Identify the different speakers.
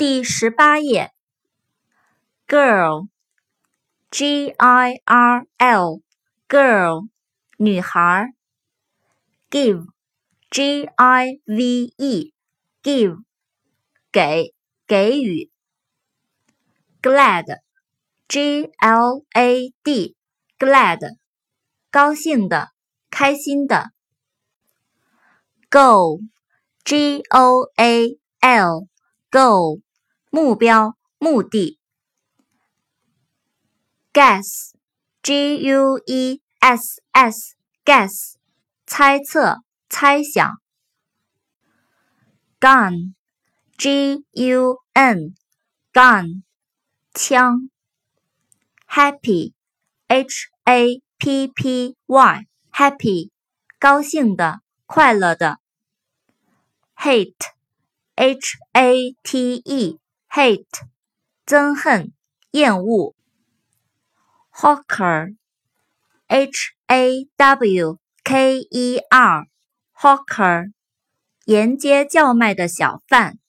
Speaker 1: 第十八页，girl，g i r l，girl，女孩。give，g i v e，give，给，给予。glad，g l a d，glad，高兴的，开心的。go，g o a l，go。目标、目的。guess，g-u-e-s-s，guess，猜测、猜想。gun，g-u-n，gun，枪。happy，h-a-p-p-y，happy，高兴的、快乐的。hate，h-a-t-e。hate，憎恨、厌恶。hawker，h a w k e r，hawker，沿街叫卖的小贩。